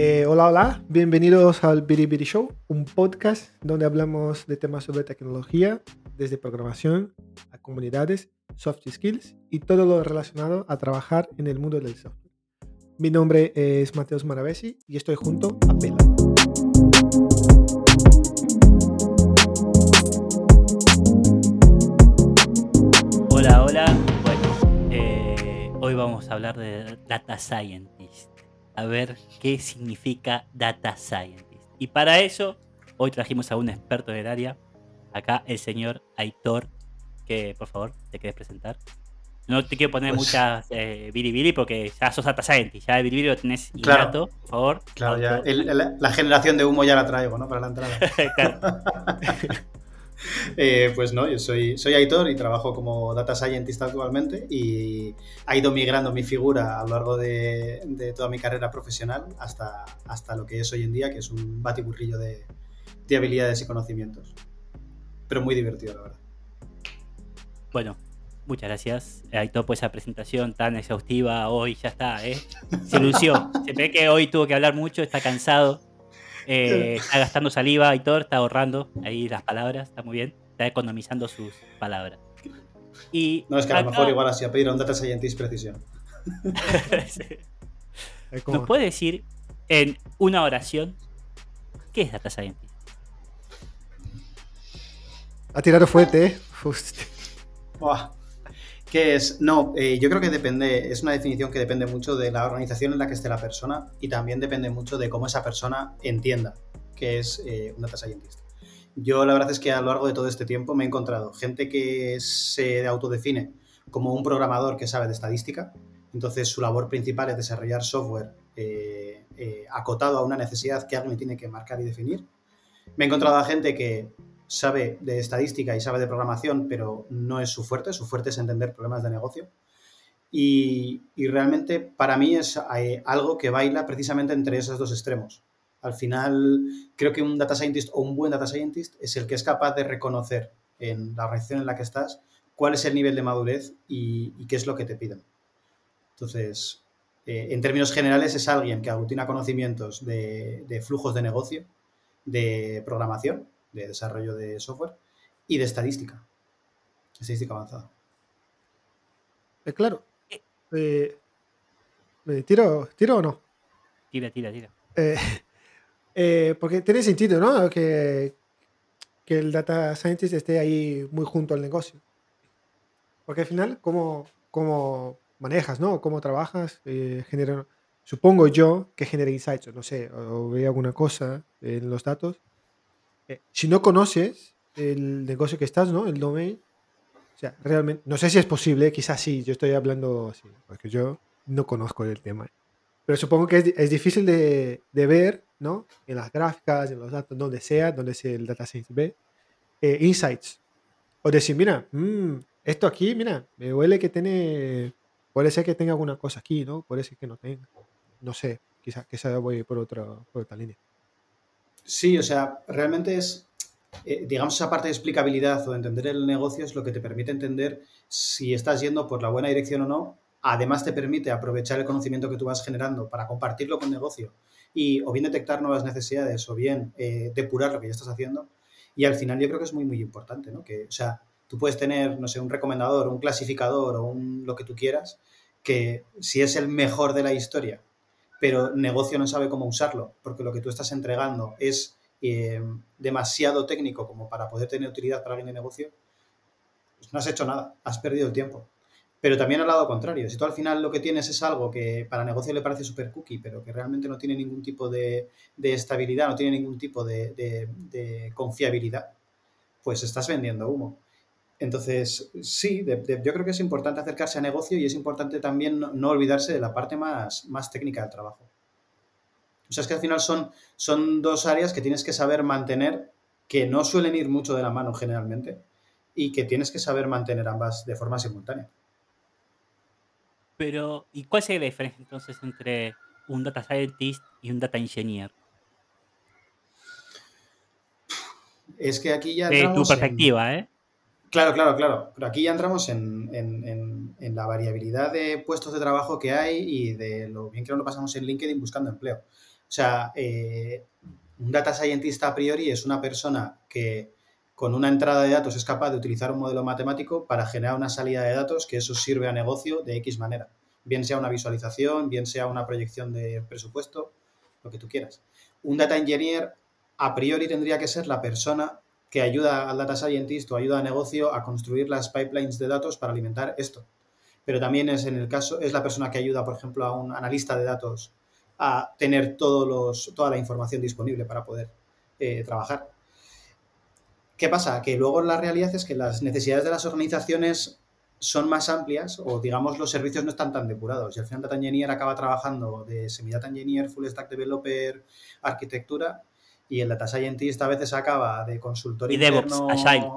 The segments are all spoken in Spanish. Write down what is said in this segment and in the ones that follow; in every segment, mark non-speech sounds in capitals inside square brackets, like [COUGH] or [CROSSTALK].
Eh, hola, hola, bienvenidos al Biribiri Show, un podcast donde hablamos de temas sobre tecnología, desde programación a comunidades, soft skills y todo lo relacionado a trabajar en el mundo del software. Mi nombre es Mateos Maravesi y estoy junto a Pela. Hola, hola. Bueno, eh, hoy vamos a hablar de Data Scientist. A ver qué significa Data Scientist. Y para eso, hoy trajimos a un experto en el área. Acá el señor Aitor, que por favor, te quieres presentar. No te quiero poner Pues- muchas eh, biribiri porque ya sos Data Scientist. Ya el biribiri lo tenés Claro. innato, por favor. Claro, ya el- el- la generación de humo ya la traigo, ¿no? Para la entrada. [LAUGHS] Claro. [LAUGHS] [LAUGHS] Eh, pues no, yo soy, soy Aitor y trabajo como Data Scientist actualmente y ha ido migrando mi figura a lo largo de, toda mi carrera profesional hasta, hasta lo que es hoy en día, que es un batiburrillo de, de habilidades y conocimientos. Pero muy divertido, la verdad. Bueno, muchas gracias. Aitor por esa presentación tan exhaustiva. Hoy ya está, ¿eh? Se lució. Se ve que hoy tuvo que hablar mucho, está cansado. Eh, está gastando saliva, Aitor, está ahorrando ahí las palabras, está muy bien. Está economizando sus palabras. Y No, es que a lo acá- mejor igual así a pedir a un Data Scientist precisión. [LAUGHS] [LAUGHS] ¿Nos puede decir en una oración qué es Data Scientist? Ha tirado fuerte, ¿eh? Buah. ¿Qué es? No, eh, yo creo que depende, es una definición que depende mucho de la organización en la que esté la persona y también depende mucho de cómo esa persona entienda que es eh, un data scientist. Yo la verdad es que a lo largo de todo este tiempo me he encontrado gente que se autodefine como un programador que sabe de estadística, entonces su labor principal es desarrollar software eh, eh, acotado a una necesidad que alguien tiene que marcar y definir. Me he encontrado a gente que sabe de estadística y sabe de programación, pero no es su fuerte, su fuerte es entender problemas de negocio. Y, realmente para mí es eh, algo que baila precisamente entre esos dos extremos. Al final, creo que un data scientist o un buen data scientist es el que es capaz de reconocer en la organización en la que estás cuál es el nivel de madurez y, qué es lo que te piden. Entonces, eh, en términos generales, es alguien que aglutina conocimientos de flujos de negocio, de programación, de desarrollo de software y de estadística. Estadística avanzada. Eh, claro. Eh, eh, ¿tiro, ¿Tiro o no? Tira, tira, tira. Eh, [LAUGHS] eh, porque tiene sentido, ¿no? Que, que el data scientist esté ahí muy junto al negocio. Porque al final, ¿cómo, cómo manejas, ¿no? ¿Cómo trabajas? Eh, genera- supongo yo que genera insights, no sé, o ve alguna cosa en los datos. Eh, si no conoces el negocio que estás, ¿no? El domain. O sea, realmente, no sé si es posible, quizás sí, yo estoy hablando así, porque yo no conozco el tema. Pero supongo que es, es difícil de, de ver, ¿no? En las gráficas, en los datos, donde sea, donde sea el data science ve, eh, insights. O decir, mira, mm, esto aquí, mira, me huele que tiene, puede ser que tenga alguna cosa aquí, ¿no? Puede ser que no tenga. No sé, quizás quizá voy por otra, por otra línea. Sí, o sea, realmente es, eh, digamos, esa parte de explicabilidad o de entender el negocio es lo que te permite entender si estás yendo por la buena dirección o no. Además, te permite aprovechar el conocimiento que tú vas generando para compartirlo con el negocio y o bien detectar nuevas necesidades o bien eh, depurar lo que ya estás haciendo. Y al final yo creo que es muy, muy importante, ¿no? Que, o sea, tú puedes tener, no sé, un recomendador, un clasificador o un, lo que tú quieras, que si es el mejor de la historia, pero negocio no sabe cómo usarlo, porque lo que tú estás entregando es eh, demasiado técnico como para poder tener utilidad para alguien de negocio, pues no has hecho nada, has perdido el tiempo. Pero también al lado contrario, si tú al final lo que tienes es algo que para negocio le parece súper cookie, pero que realmente no tiene ningún tipo de, estabilidad, no tiene ningún tipo de confiabilidad, pues estás vendiendo humo. Entonces, sí, de- de- yo creo que es importante acercarse a negocio y es importante también no, no olvidarse de la parte más, más técnica del trabajo. O sea, es que al final son, son dos áreas que tienes que saber mantener, que no suelen ir mucho de la mano generalmente, y que tienes que saber mantener ambas de forma simultánea. Pero, ¿y cuál sería la diferencia entonces entre un Data Scientist y un Data Engineer? Es que aquí ya De tu en- perspectiva, ¿eh? Claro, claro, claro. Pero aquí ya entramos en, en- en- la variabilidad de puestos de trabajo que hay y de lo bien que nos lo pasamos en LinkedIn buscando empleo. O sea, eh, un data scientist a priori es una persona que con una entrada de datos es capaz de utilizar un modelo matemático para generar una salida de datos que eso sirve a negocio de X manera. Bien sea una visualización, bien sea una proyección de presupuesto, lo que tú quieras. Un data engineer a priori tendría que ser la persona que ayuda al data scientist o ayuda a negocio a construir las pipelines de datos para alimentar esto. Pero también es en el caso, es la persona que ayuda, por ejemplo, a un analista de datos a tener todos los, toda la información disponible para poder eh, trabajar. ¿Qué pasa? Que luego la realidad es que las necesidades de las organizaciones son más amplias o digamos los servicios no están tan depurados y al final Data Engineer acaba trabajando de semi-Data Engineer, Full Stack Developer, arquitectura y el Data Scientist a veces acaba de consultor Y interno. DevOps, Agile.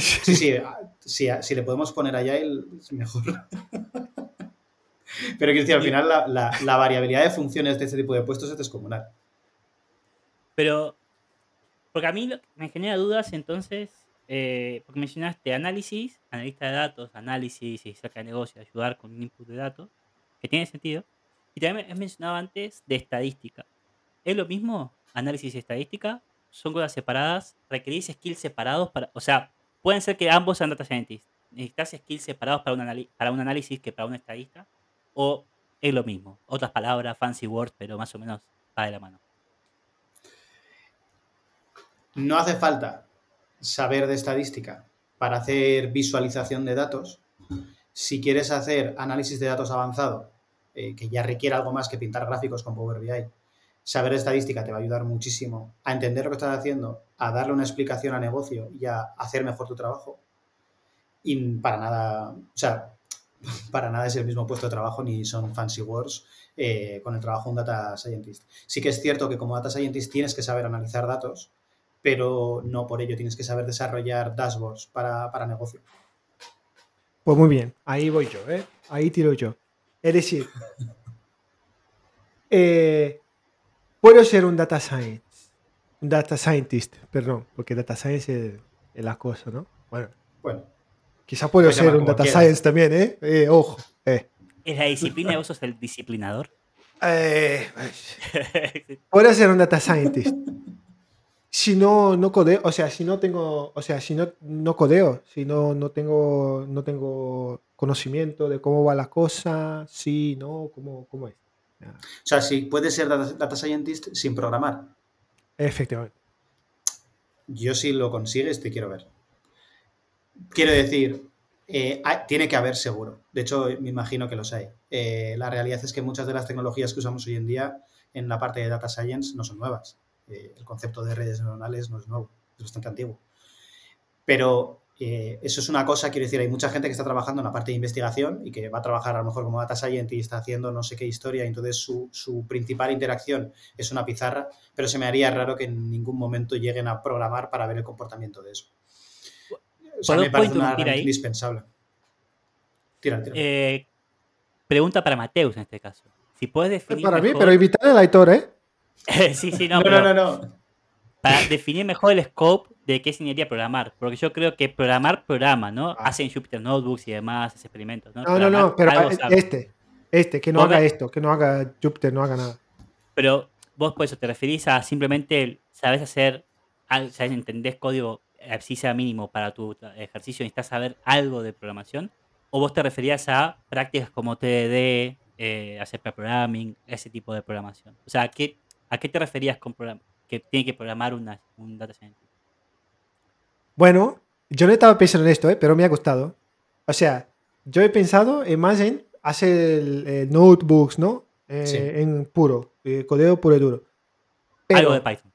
Sí, sí, sí, si le podemos poner Agile es mejor. [LAUGHS] Pero decir, al final la, la- la variabilidad de funciones de este tipo de puestos es descomunal. Pero, porque a mí me genera dudas entonces, eh, porque mencionaste análisis, analista de datos, análisis y saca de negocio, ayudar con un input de datos, que tiene sentido. Y también has mencionado antes de estadística. ¿Es lo mismo análisis y estadística? ¿Son cosas separadas? ¿Requerís skills separados? para O sea, pueden ser que ambos sean data scientists. ¿Necesitas skills separados para un, para un análisis que para un estadista? ¿O es lo mismo? Otras palabras, fancy words, pero más o menos va de la mano. No hace falta saber de estadística para hacer visualización de datos. Si quieres hacer análisis de datos avanzado, eh, que ya requiere algo más que pintar gráficos con Power BI, saber estadística te va a ayudar muchísimo a entender lo que estás haciendo, a darle una explicación a negocio y a hacer mejor tu trabajo. Y para nada, o sea, [LAUGHS] para nada es el mismo puesto de trabajo ni son fancy words eh, con el trabajo de un data scientist. Sí que es cierto que como data scientist tienes que saber analizar datos, pero no por ello tienes que saber desarrollar dashboards para, para negocio. Pues muy bien, ahí voy yo, ¿eh? Ahí tiro yo. Es decir, [LAUGHS] eh, puedo ser un data science, un data scientist, perdón, porque data science es, es la cosa, ¿no? Bueno, Bueno, quizá puedo ser un data quieras. science también, ¿eh? Eh, Ojo, eh. ¿Es la disciplina vos sos el disciplinador? [LAUGHS] Eh, puedo ser un data scientist. Si no, no codeo, o sea, si no tengo, o sea, si no, no codeo, si no, no tengo, no tengo conocimiento de cómo va la cosa, sí, no, cómo, cómo es. O sea, si puedes ser data, data scientist sin programar, Efectivamente. yo si lo consigues te quiero ver. Quiero decir, eh, hay- tiene que haber seguro. De hecho, me imagino que los hay. Eh, la realidad es que muchas de las tecnologías que usamos hoy en día en la parte de data science no son nuevas. Eh, el concepto de redes neuronales no es nuevo, es bastante antiguo. Pero eh, eso es una cosa, quiero decir, hay mucha gente que está trabajando en la parte de investigación y que va a trabajar a lo mejor como data scientist haciendo no sé qué historia, y entonces su, su principal interacción es una pizarra, pero se me haría raro que en ningún momento lleguen a programar para ver el comportamiento de eso. O sea, ¿Puedo- me parece una indispensable. Tira, tira. Eh, pregunta para Mateus en este caso. Si puedes definir Para mí, pero invitar al Aitor, ¿eh? [LAUGHS] sí, sí, no, no, pero no, no, no. para definir mejor el scope de qué significaría programar. Porque yo creo que programar programa, ¿no? Ah. Hacen Jupyter Notebooks y demás, experimentos, ¿no? No, no, pero eh, este, este, que no haga esto, que no haga Jupyter, no haga nada. Pero vos por eso te referís a simplemente sabes hacer, sabes, entendés código, eh, así sea mínimo para tu ejercicio, necesitas saber algo de programación. O vos te referías a prácticas como TDD, eh, hacer programming, ese tipo de programación. O sea, ¿a qué, a qué te referías con que tiene que programar una, un data scientist? Bueno, yo no estaba pensando en esto, ¿eh? pero me ha gustado. O sea, yo he pensado en más en hacer el, el notebooks, ¿no? Eh, Sí. En puro, eh, codeo puro y duro. Pero, Algo de Python.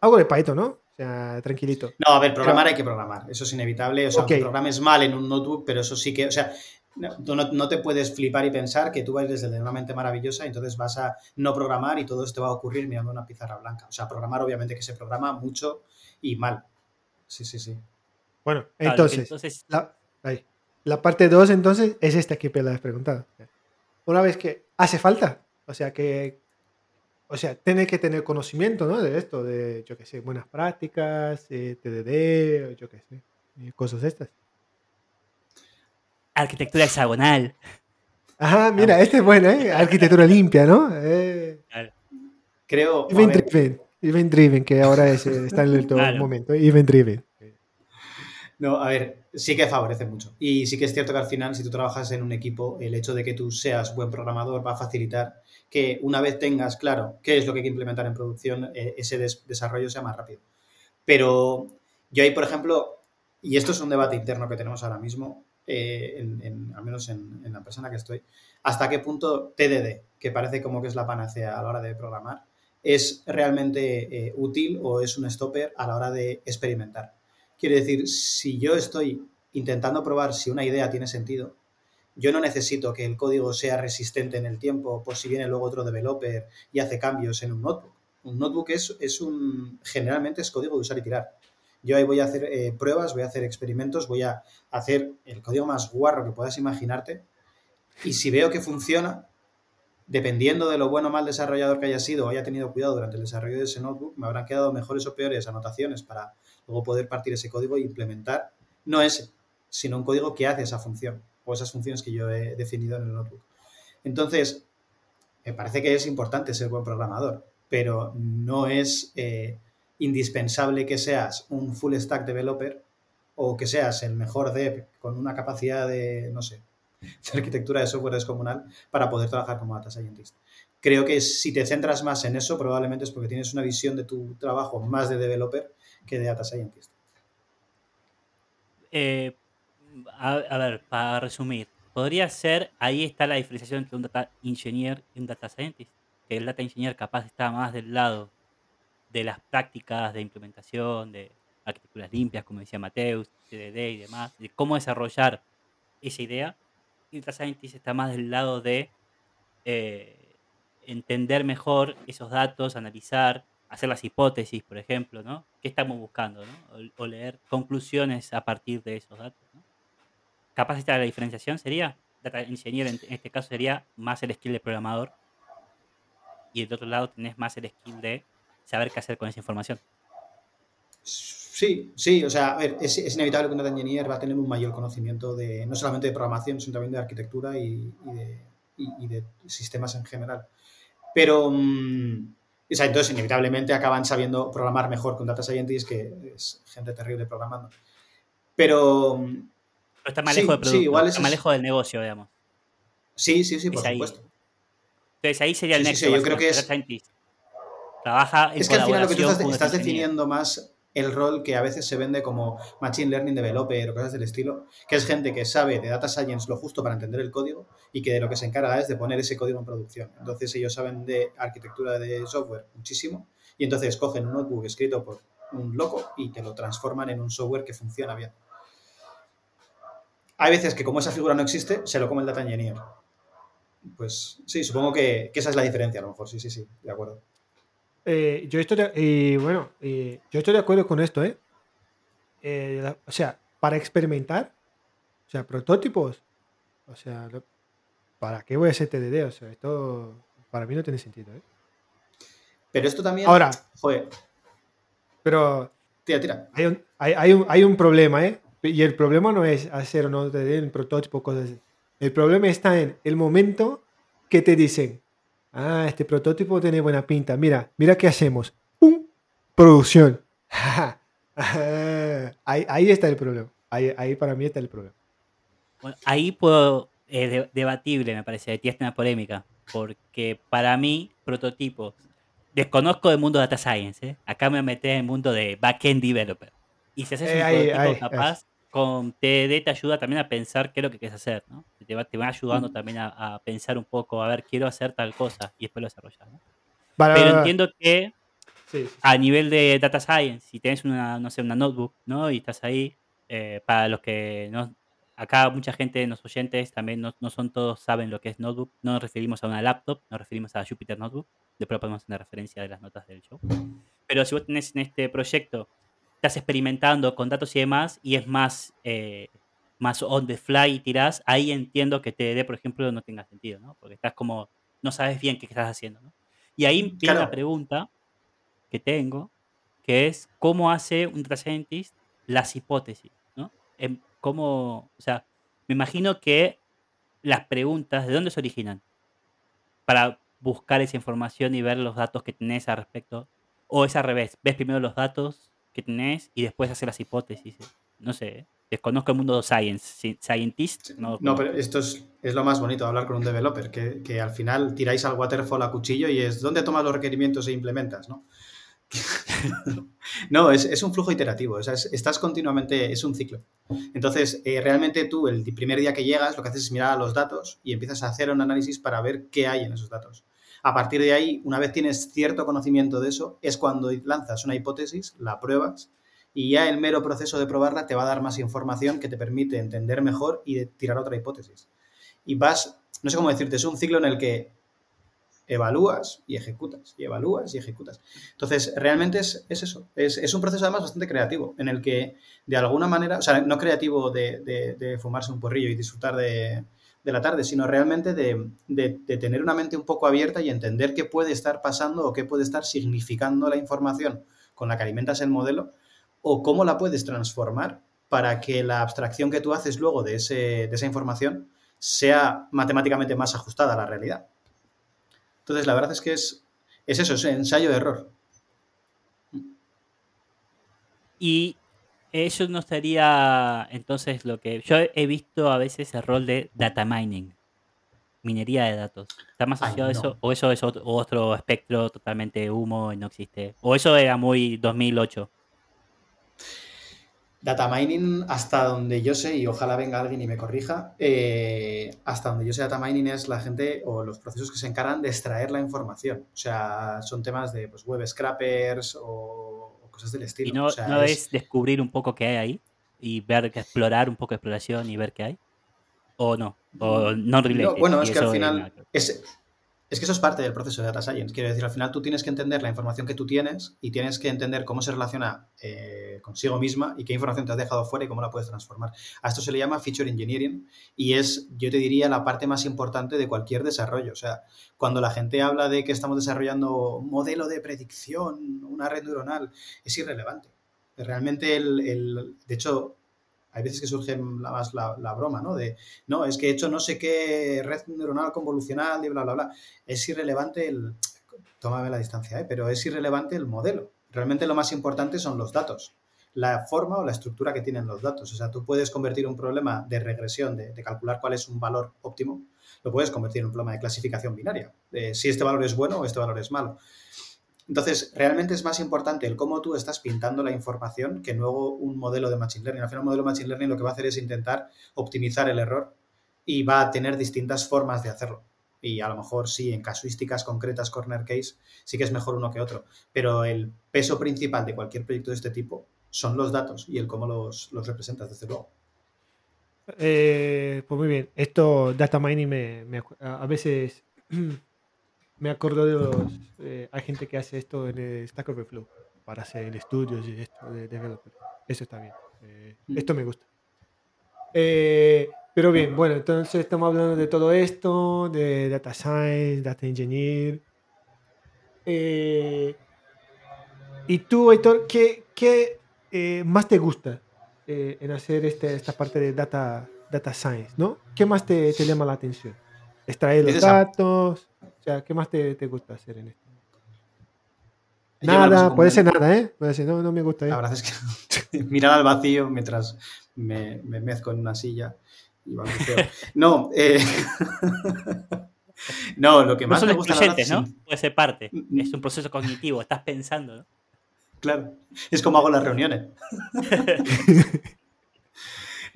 algo de Python, ¿no? O sea, tranquilito. No, a ver, programar hay que programar. Eso es inevitable. O sea, Ok. aunque programes mal en un notebook, pero eso sí que. O sea, no, tú no, no te puedes flipar y pensar que tú vas desde una mente maravillosa y entonces vas a no programar y todo esto va a ocurrir mirando una pizarra blanca. O sea, programar, obviamente, que se programa mucho y mal. Sí, sí, sí. Bueno, Claro, entonces, entonces la, ahí. la parte 2 entonces es esta que me has preguntado. Una vez que hace falta, o sea que, o sea, tiene que tener conocimiento, ¿no? De esto, de, yo qué sé, buenas prácticas, eh, TDD, o yo qué sé, y cosas estas. arquitectura hexagonal. Ajá, mira, este es bueno, ¿eh? Arquitectura limpia, ¿no? Eh. Creo. Event Driven. Que ahora es, eh, está en el [LAUGHS] todo Claro. momento. Event Driven. No, a ver, sí que favorece mucho. Y sí que es cierto que al final, si tú trabajas en un equipo, el hecho de que tú seas buen programador va a facilitar que una vez tengas claro qué es lo que hay que implementar en producción, eh, ese des- desarrollo sea más rápido. Pero yo ahí, por ejemplo, y esto es un debate interno que tenemos ahora mismo, eh, en- en- al menos en, en la persona que estoy, hasta qué punto TDD, que parece como que es la panacea a la hora de programar, es realmente eh, útil o es un stopper a la hora de experimentar. Quiere decir, si yo estoy intentando probar si una idea tiene sentido, yo no necesito que el código sea resistente en el tiempo por si viene luego otro developer y hace cambios en un notebook. Un notebook es, es un, generalmente es código de usar y tirar. Yo ahí voy a hacer eh, pruebas, voy a hacer experimentos, voy a hacer el código más guarro que puedas imaginarte y si veo que funciona, dependiendo de lo bueno o mal desarrollador que haya sido o haya tenido cuidado durante el desarrollo de ese notebook, me habrán quedado mejores o peores anotaciones para luego poder partir ese código e implementar, no ese, sino un código que hace esa función o esas funciones que yo he definido en el notebook. Entonces, me parece que es importante ser buen programador, pero no es eh, indispensable que seas un full stack developer o que seas el mejor dev con una capacidad de, no sé, de [LAUGHS] arquitectura de software descomunal para poder trabajar como data scientist. Creo que si te centras más en eso, probablemente es porque tienes una visión de tu trabajo más de developer que de data scientist. Eh, a, ver, para resumir, podría ser, ahí está la diferenciación entre un data engineer y un data scientist. El data engineer capaz está más del lado de las prácticas de implementación, de arquitecturas limpias, como decía Mateus, TDD y demás, de cómo desarrollar esa idea. Data scientist está más del lado de eh, entender mejor esos datos, analizar, hacer las hipótesis, por ejemplo, ¿no? ¿Qué estamos buscando, ¿no? O, leer conclusiones a partir de esos datos, ¿no? Capaz esta la diferenciación sería, data engineer en, en este caso sería más el skill de programador y del otro lado tenés más el skill de saber qué hacer con esa información. Sí, sí, o sea, a ver, es, es inevitable que un data engineer va a tener un mayor conocimiento de no solamente de programación, sino también de arquitectura y, y de, y- y de sistemas en general. Pero, mm, o sea, entonces inevitablemente acaban sabiendo programar mejor con data scientists, que es gente terrible programando. Pero mm, Pero está más Sí, lejos sí, producto, igual está más lejos del negocio, digamos. sí, sí, sí, por Es ahí. supuesto. Entonces ahí sería el Sí, sí, nexo. sí, yo creo que es- scientist trabaja en Es que al final lo que tú estás, definiendo más el rol que a veces se vende como Machine Learning Developer o cosas del estilo, que es gente que sabe de Data Science lo justo para entender el código y que de lo que se encarga es de poner ese código en producción. Entonces ellos saben de arquitectura de software muchísimo y entonces cogen un notebook escrito por un loco y te lo transforman en un software que funciona bien. Hay veces que como esa figura no existe, se lo come el Data Engineer. Pues sí, supongo que, que esa es la diferencia a lo mejor, sí, sí, sí, de acuerdo. Eh, yo estoy de, y bueno, y yo estoy de acuerdo con esto, ¿eh? Eh, la- o sea, para experimentar, o sea, prototipos, o sea, lo- ¿para qué voy a hacer TDD? O sea, esto para mí no tiene sentido, ¿eh? Pero esto también... Ahora, Joder, pero tira, tira. hay un, hay, hay un, hay un problema, ¿eh? Y el problema no es hacer o no TDD en prototipo, cosas así. El problema está en el momento que te dicen, ah, este prototipo tiene buena pinta, mira, mira qué hacemos. ¡Pum! Producción. [LAUGHS] ahí, ahí está el problema. Ahí, ahí para mí está el problema. Bueno, ahí puedo, eh, de- debatible me parece, tiene una polémica, porque para mí, prototipos, desconozco el mundo de data science, ¿eh? acá me metí en el mundo de backend developer. Y si haces Eh, un ahí, prototipo capaz, con TD te ayuda también a pensar qué es lo que quieres hacer, ¿no? Te va, te va ayudando también a, a pensar un poco, a ver, quiero hacer tal cosa, y después lo desarrollas, ¿no? Vale, Pero vale, entiendo que Sí, sí. a nivel de data science, si tienes una, no sé, una notebook, ¿no? Y estás ahí, eh, para los que no, acá mucha gente, los oyentes también no, no son todos saben lo que es notebook, no nos referimos a una laptop, nos referimos a Jupyter Notebook, después ponemos una referencia de las notas del show. Pero si vos tenés en este proyecto, estás experimentando con datos y demás, y es más, eh, más on the fly y tirás, ahí entiendo que TDD, por ejemplo, no tenga sentido, ¿no? Porque estás como, no sabes bien qué estás haciendo, ¿no? Y ahí viene Claro. la pregunta que tengo, que es cómo hace un data scientist las hipótesis, ¿no? Em, cómo, o sea, me imagino que las preguntas, ¿de dónde se originan? Para buscar esa información y ver los datos que tenés al respecto. O es al revés, ves primero los datos que tenés y después haces las hipótesis. No sé, ¿eh? Desconozco el mundo de science, scientist. No, no pero esto es, es, lo más bonito, hablar con un developer, que, que, al final tiráis al waterfall a cuchillo y es dónde tomas los requerimientos e implementas, ¿no? [LAUGHS] no, es, es, un flujo iterativo, o sea, estás continuamente, es un ciclo. Entonces, eh, realmente tú el primer día que llegas lo que haces es mirar a los datos y empiezas a hacer un análisis para ver qué hay en esos datos. A partir de ahí, una vez tienes cierto conocimiento de eso, es cuando lanzas una hipótesis, la pruebas y ya el mero proceso de probarla te va a dar más información que te permite entender mejor y tirar otra hipótesis. Y vas, no sé cómo decirte, es un ciclo en el que evalúas y ejecutas, y evalúas y ejecutas. Entonces, realmente es, eso, es, un proceso además bastante creativo, en el que de alguna manera, o sea, no creativo de, fumarse un porrillo y disfrutar de, la tarde, sino realmente de, de, tener una mente un poco abierta y entender qué puede estar pasando o qué puede estar significando la información con la que alimentas el modelo o cómo la puedes transformar para que la abstracción que tú haces luego de, ese, de esa información sea matemáticamente más ajustada a la realidad. Entonces, la verdad es que es, es eso, es ensayo-error. Y eso no sería entonces lo que... Yo he visto a veces el rol de data mining, minería de datos. ¿Está más asociado a eso? ¿O eso es otro, otro espectro totalmente humo y no existe? ¿O eso era muy 2008? Data mining, hasta donde yo sé, y ojalá venga alguien y me corrija, eh, hasta donde yo sé, data mining es la gente o los procesos que se encargan de extraer la información. O sea, son temas de pues, web scrappers o, cosas del estilo. ¿Y no, es... descubrir un poco qué hay ahí? Y ver, explorar un poco de exploración y ver qué hay? ¿O no? ¿O no related? bueno, es que al final es, es que eso es parte del proceso de data science. Quiero decir, al final tú tienes que entender la información que tú tienes y tienes que entender cómo se relaciona eh, consigo misma y qué información te has dejado fuera y cómo la puedes transformar. A esto se le llama feature engineering y es, yo te diría, la parte más importante de cualquier desarrollo. O sea, cuando la gente habla de que estamos desarrollando un modelo de predicción, una red neuronal, es irrelevante. Realmente, el, el de hecho, hay veces que surge más la, broma, ¿no? De, no, es que he hecho no sé qué red neuronal convolucional y bla, bla, bla. Es irrelevante el, tómame la distancia, ¿eh? pero es irrelevante el modelo. Realmente lo más importante son los datos, la forma o la estructura que tienen los datos. O sea, tú puedes convertir un problema de regresión, de, de calcular cuál es un valor óptimo, lo puedes convertir en un problema de clasificación binaria, de si este valor es bueno o este valor es malo. Entonces, realmente es más importante el cómo tú estás pintando la información que luego un modelo de Machine Learning. Al final, un modelo de Machine Learning lo que va a hacer es intentar optimizar el error y va a tener distintas formas de hacerlo. Y a lo mejor sí, en casuísticas concretas, corner case, sí que es mejor uno que otro. Pero el peso principal de cualquier proyecto de este tipo son los datos y el cómo los, representas, desde luego. Eh, pues muy bien. Esto, data mining, me a veces [CLEARS THROAT] me acuerdo de los. Eh, hay gente que hace esto en el Stack Overflow para hacer estudios y esto de developer. Eso está bien. Eh, mm. esto me gusta. Eh, pero bien, bueno, entonces estamos hablando de todo esto, de data science, data engineer. y tú, Héctor, ¿qué, qué más te gusta en hacer este, esta parte de data, data science? ¿no? ¿Qué más te, te llama la atención? Extraer los datos. ¿qué más te, gusta hacer en esto? Nada, puede ser nada, ¿eh? Puede ser, no, no me gusta. ¿eh? La verdad es que [LAUGHS] mirar al vacío mientras me, me mezco en una silla y No, eh... [LAUGHS] no, lo que más no me gusta ¿no? Puede ser parte. Mm, mm. Es un proceso cognitivo, estás pensando, ¿no? Claro, es como hago las reuniones. [LAUGHS]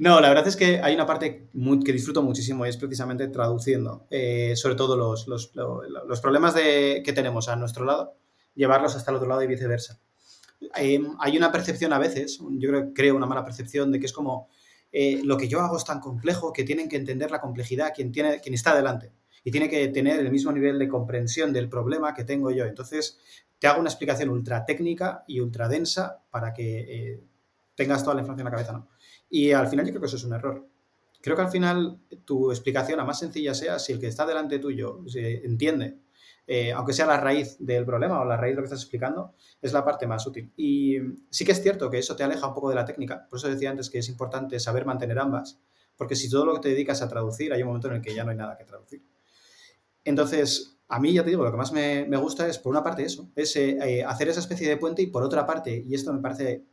No, la verdad es que hay una parte que disfruto muchísimo y es precisamente traduciendo, eh, sobre todo los, los, problemas de, que tenemos a nuestro lado, llevarlos hasta el otro lado y viceversa. Em, hay una percepción a veces, yo creo, creo una mala percepción de que es como eh, lo que yo hago es tan complejo que tienen que entender la complejidad quien, tiene, quien está delante y tiene que tener el mismo nivel de comprensión del problema que tengo yo. Entonces, te hago una explicación ultra técnica y ultra densa para que eh, tengas toda la información en la cabeza, ¿no? Y al final yo creo que eso es un error. Creo que al final tu explicación, a más sencilla sea, si el que está delante tuyo se entiende, eh, aunque sea la raíz del problema o la raíz de lo que estás explicando, es la parte más útil. Y sí que es cierto que eso te aleja un poco de la técnica. Por eso decía antes que es importante saber mantener ambas, porque si todo lo que te dedicas a traducir, hay un momento en el que ya no hay nada que traducir. Entonces, a mí, ya te digo, lo que más me, me gusta es, por una parte, eso, es eh, eh, hacer esa especie de puente y por otra parte, y esto me parece,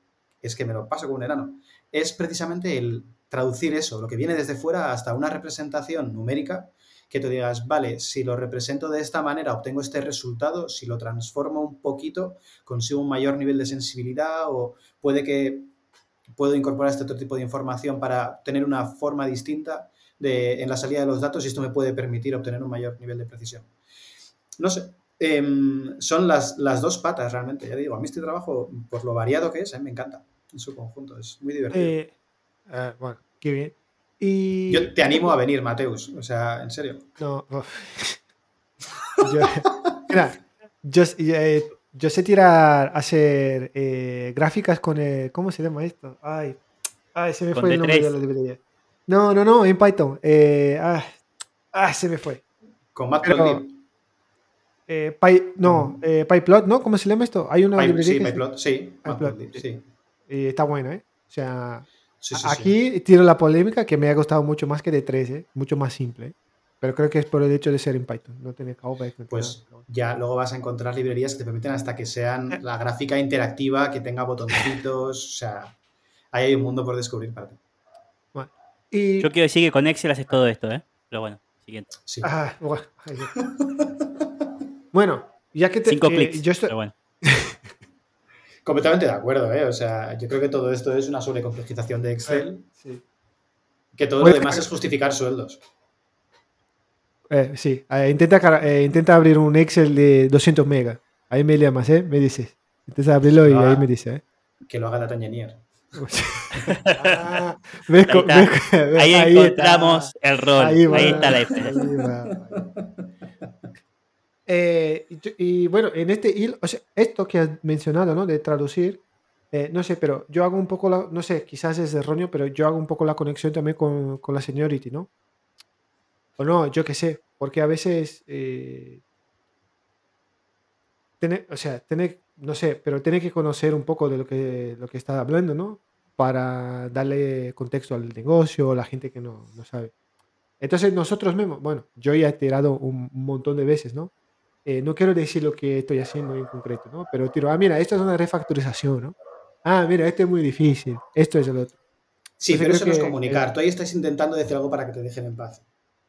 es que me lo paso como un enano, es precisamente el traducir eso, lo que viene desde fuera hasta una representación numérica que tú digas, vale, si lo represento de esta manera obtengo este resultado, si lo transformo un poquito consigo un mayor nivel de sensibilidad o puede que puedo incorporar este otro tipo de información para tener una forma distinta de, en la salida de los datos y esto me puede permitir obtener un mayor nivel de precisión. No sé, em, son las, las, dos patas realmente, ya digo, a mí este trabajo, por lo variado que es, eh, me encanta en su conjunto, es muy divertido. Eh, ah, bueno, qué bien. Y... Yo te animo a venir, Mateus. O sea, en serio. No. [LAUGHS] yo, mira, yo, eh, yo, sé tirar, hacer eh, gráficas con. El, ¿Cómo se llama esto? Ay, ay se me fue el nombre de la librería. No, no, no, en Python. Eh, ah, ah, se me fue. Con Matplotlib. Eh, Py, no, eh, PyPlot, ¿no? ¿Cómo se llama esto? Hay una Py, librería. Sí, PyPlot, sí. Matplotlib, sí. Y está bueno, ¿eh? O sea, Aquí tiro la polémica que me ha costado mucho más que de 13, mucho más simple. Pero creo que es por el hecho de ser en Python, no tener Pues ya luego vas a encontrar librerías que te permiten hasta que sean eh. [LAUGHS] la gráfica interactiva, que tenga botoncitos, o sea, ahí hay un mundo por descubrir para ti. y... Yo quiero decir que con Excel haces todo esto, ¿eh? Pero bueno, siguiente. Ah, bueno. ya que te... Cinco clics, yo estoy... bueno. [LAUGHS] Completamente de acuerdo, ¿eh? O sea, yo creo que todo esto es una sobrecomplejización de Excel. Sí. Que todo lo demás es justificar sueldos. Eh, sí, eh, intenta, eh, intenta abrir un Excel de 200 megas. Ahí me llamas, ¿eh? Me dices. Intenta abrirlo y ahí me dice, ¿eh? Que lo haga Data Engineer. [LAUGHS] ah, ahí, ahí, [LAUGHS] encontramos el rol. Ahí, está la diferencia. [LAUGHS] Eh, y, bueno, en este hilo, o sea, esto que has mencionado, ¿no? De traducir, eh, no sé, pero yo hago un poco la, no sé, quizás es erróneo, pero yo hago un poco la conexión también con, con la seniority, ¿no? O no, yo qué sé, porque a veces, eh, o sea, tener, no sé, pero tiene que conocer un poco de lo que, lo que está hablando, ¿no? Para darle contexto al negocio la gente que no, no sabe. Entonces nosotros mismos, bueno, yo ya he tirado un montón de veces, ¿no? Eh, no quiero decir lo que estoy haciendo en concreto, ¿no? Pero tiro, ah, mira, esto es una refactorización, ¿no? Ah, mira, esto es muy difícil, esto es el otro. Sí, pero eso no es comunicar. Tú ahí estás intentando decir algo para que te dejen en paz.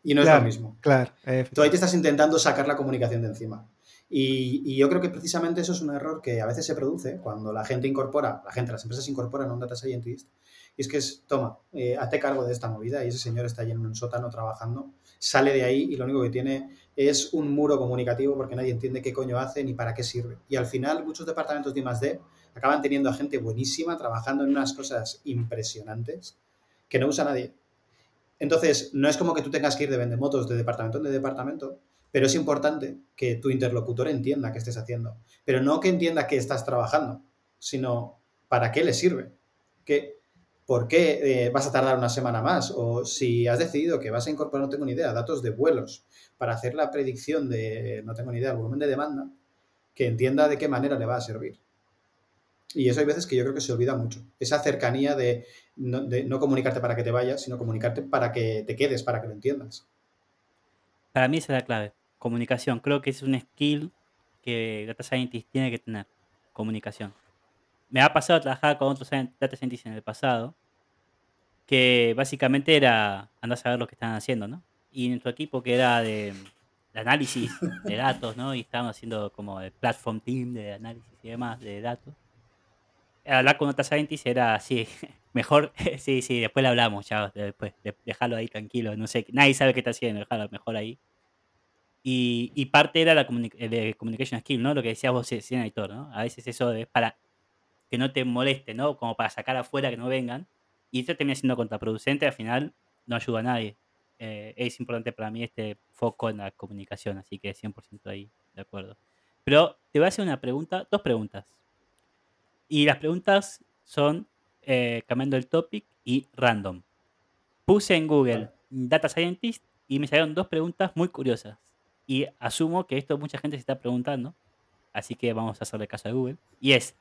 Y no es lo mismo. Claro. Tú ahí te estás intentando sacar la comunicación de encima. Y, yo creo que precisamente eso es un error que a veces se produce cuando la gente incorpora, la gente, las empresas incorporan a un data scientist. Y es que es, toma, eh, hazte cargo de esta movida y ese señor está allí en un sótano trabajando, sale de ahí y lo único que tiene es un muro comunicativo porque nadie entiende qué coño hace ni para qué sirve. Y al final muchos departamentos de I+.D. acaban teniendo a gente buenísima trabajando en unas cosas impresionantes que no usa nadie. Entonces, no es como que tú tengas que ir de vendemotos de departamento en departamento, pero es importante que tu interlocutor entienda qué estés haciendo. Pero no que entienda que estás trabajando, sino para qué le sirve. Que, ¿Por qué eh, vas a tardar una semana más? O si has decidido que vas a incorporar, no tengo ni idea, datos de vuelos para hacer la predicción de, no tengo ni idea, el volumen de demanda, que entienda de qué manera le va a servir. Y eso hay veces que yo creo que se olvida mucho. Esa cercanía de no, comunicarte para que te vayas, sino comunicarte para que te quedes, para que lo entiendas. Para mí esa es la clave. Comunicación. Creo que es un skill que Data Scientist tiene que tener. Comunicación. Me ha pasado trabajar con otros Data Scientists en el pasado que básicamente era andar a saber lo que están haciendo, ¿no? y nuestro equipo que era de, análisis de [LAUGHS] datos, ¿no? Y estábamos haciendo como el platform team de análisis y demás de datos. Hablar con otra scientist era así, [LAUGHS] mejor, [LAUGHS] sí, sí, después le hablamos, ya, después, dejarlo ahí tranquilo, no sé, nadie sabe qué está haciendo, dejarlo mejor ahí. Y, y parte era la de communication skill, ¿no? Lo que decías vos, señor editor, ¿no? A veces eso es para que no te moleste, ¿no? Como para sacar afuera que no vengan. Y esto termina siendo contraproducente, al final no ayuda a nadie. Eh, es importante para mí este foco en la comunicación, así que 100% ahí, de acuerdo. Pero te voy a hacer una pregunta, dos preguntas. Y las preguntas son eh, cambiando el topic y random. Puse en Google Data Scientist y me salieron dos preguntas muy curiosas. Y asumo que esto mucha gente se está preguntando, así que vamos a hacerle caso a Google. Y es,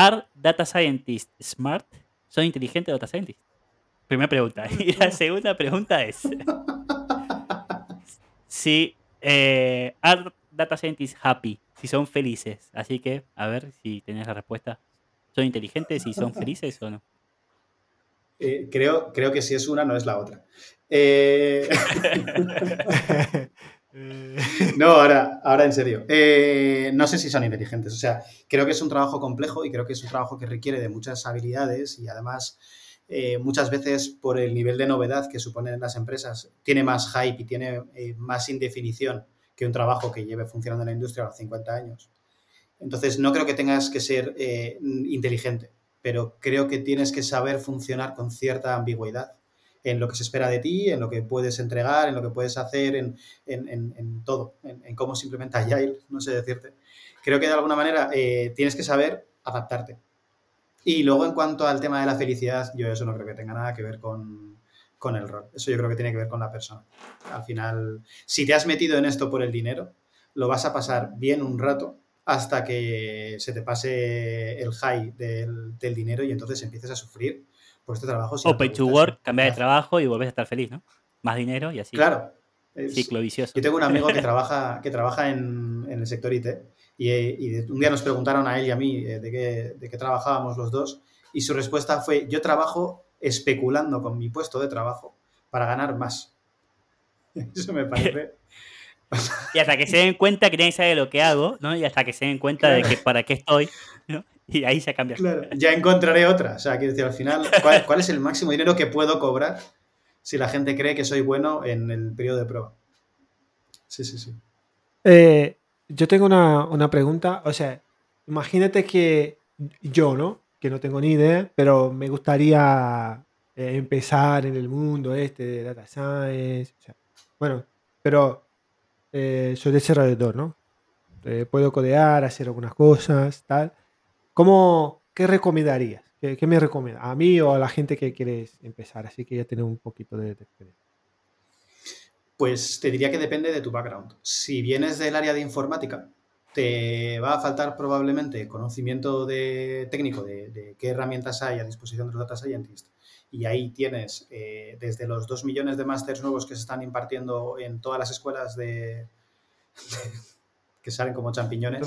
¿Are Data Scientists smart? ¿Son inteligentes Data Scientists? Primera pregunta. [LAUGHS] Y la segunda pregunta es: si eh, data scientists happy? Si son felices. Así que, a ver si tenés la respuesta. ¿Son inteligentes y son felices o no? Eh, creo, creo que si es una, no es la otra. Eh, [LAUGHS] [LAUGHS] no, ahora, ahora en serio. Eh, no sé si son inteligentes. O sea, creo que es un trabajo complejo y creo que es un trabajo que requiere de muchas habilidades y además muchas veces por el nivel de novedad que suponen las empresas tiene más hype y tiene más indefinición que un trabajo que lleve funcionando en la industria a los 50 años. Entonces, no creo que tengas que ser inteligente pero creo que tienes que saber funcionar con cierta ambigüedad en lo que se espera de ti, en lo que puedes entregar, en lo que puedes hacer, en, todo, en, cómo se implementa Agile, no sé decirte. Creo que de alguna manera eh, tienes que saber adaptarte. Y luego en cuanto al tema de la felicidad, yo eso no creo que tenga nada que ver con, con el rol. Eso yo creo que tiene que ver con la persona. Al final, si te has metido en esto por el dinero, lo vas a pasar bien un rato, hasta que se te pase el high del, dinero y entonces empieces a sufrir por este trabajo. o pay to work, cambiar de trabajo y volvés a estar feliz, ¿no? Más dinero y así. Claro. ciclo vicioso. Yo tengo un amigo que [LAUGHS] trabaja, que trabaja en, el sector IT y, un día nos preguntaron a él y a mí eh, de qué, de qué trabajábamos los dos y su respuesta fue, yo trabajo especulando con mi puesto de trabajo para ganar más. [LAUGHS] Eso me parece [LAUGHS] y hasta que se den cuenta que nadie sabe lo que hago, ¿no? Y hasta que se den cuenta de que para qué estoy, ¿no? Y ahí se cambia. Claro, ya encontraré otra. O sea, quiero decir, al final, ¿cuál, es el máximo dinero que puedo cobrar si la gente cree que soy bueno en el periodo de prueba? Sí, sí, sí. Eh, yo tengo una, pregunta. O sea, imagínate que yo, ¿no? Que no tengo ni idea, pero me gustaría eh, empezar en el mundo este de data science. bueno, pero eh, soy desarrollador, ¿no? Eh, puedo codear, hacer algunas cosas, tal. ¿Cómo, ¿Qué recomendarías? ¿Qué, me recomiendas? ¿A mí o a la gente que quieres empezar? Así que ya tener un poquito de, experiencia. Pues te diría que depende de tu background. Si vienes del área de informática, te va a faltar probablemente conocimiento de, técnico de, qué herramientas hay a disposición de los data scientists y ahí tienes eh, desde los dos millones de másters nuevos que se están impartiendo en todas las escuelas de, que salen como champiñones,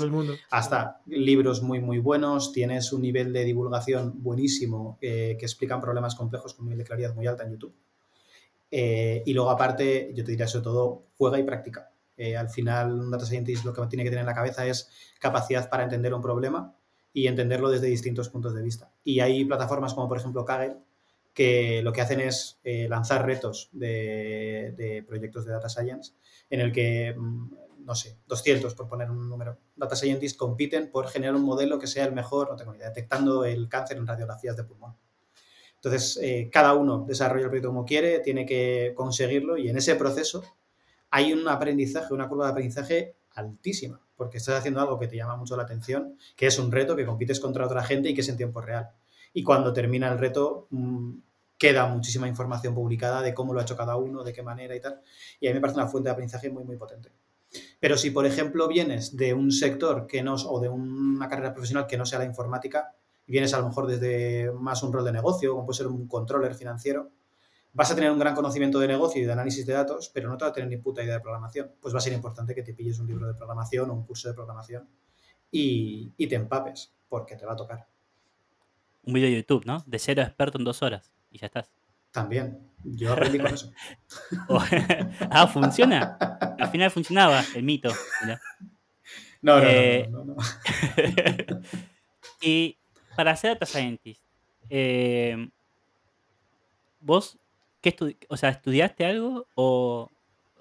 hasta libros muy muy buenos, tienes un nivel de divulgación buenísimo eh, que explican problemas complejos con un nivel de claridad muy alta en YouTube. Eh, y luego aparte, yo te diría sobre todo, juega y practica. al final, un data scientist lo que tiene que tener en la cabeza es capacidad para entender un problema y entenderlo desde distintos puntos de vista. Y hay plataformas como por ejemplo Kaggle, que lo que hacen es eh, lanzar retos de, proyectos de data science en el que, mm, no sé, 200 por poner un número, data scientists compiten por generar un modelo que sea el mejor, no tengo idea, detectando el cáncer en radiografías de pulmón. Entonces, eh, cada uno desarrolla el proyecto como quiere, tiene que conseguirlo y en ese proceso hay un aprendizaje, una curva de aprendizaje altísima, porque estás haciendo algo que te llama mucho la atención, que es un reto, que compites contra otra gente y que es en tiempo real y cuando termina el reto mm, queda muchísima información publicada de cómo lo ha hecho cada uno, de qué manera y tal. Y a mí me parece una fuente de aprendizaje muy, muy potente. Pero si, por ejemplo, vienes de un sector que no, o de una carrera profesional que no sea la informática, y vienes a lo mejor desde más un rol de negocio, como puede ser un controller financiero, vas a tener un gran conocimiento de negocio y de análisis de datos, pero no te vas a tener ni puta idea de programación. Pues va a ser importante que te pilles un libro de programación o un curso de programación y te empapes, porque te va a tocar un video de YouTube, ¿no? De cero experto en dos horas y ya estás. También. Yo aprendí con eso. [LAUGHS] [LAUGHS] ah, funciona. Al final funcionaba el mito. No, no, eh, no, no, [LAUGHS] y para ser data scientist, eh, ¿vos qué o sea, estudiaste algo o,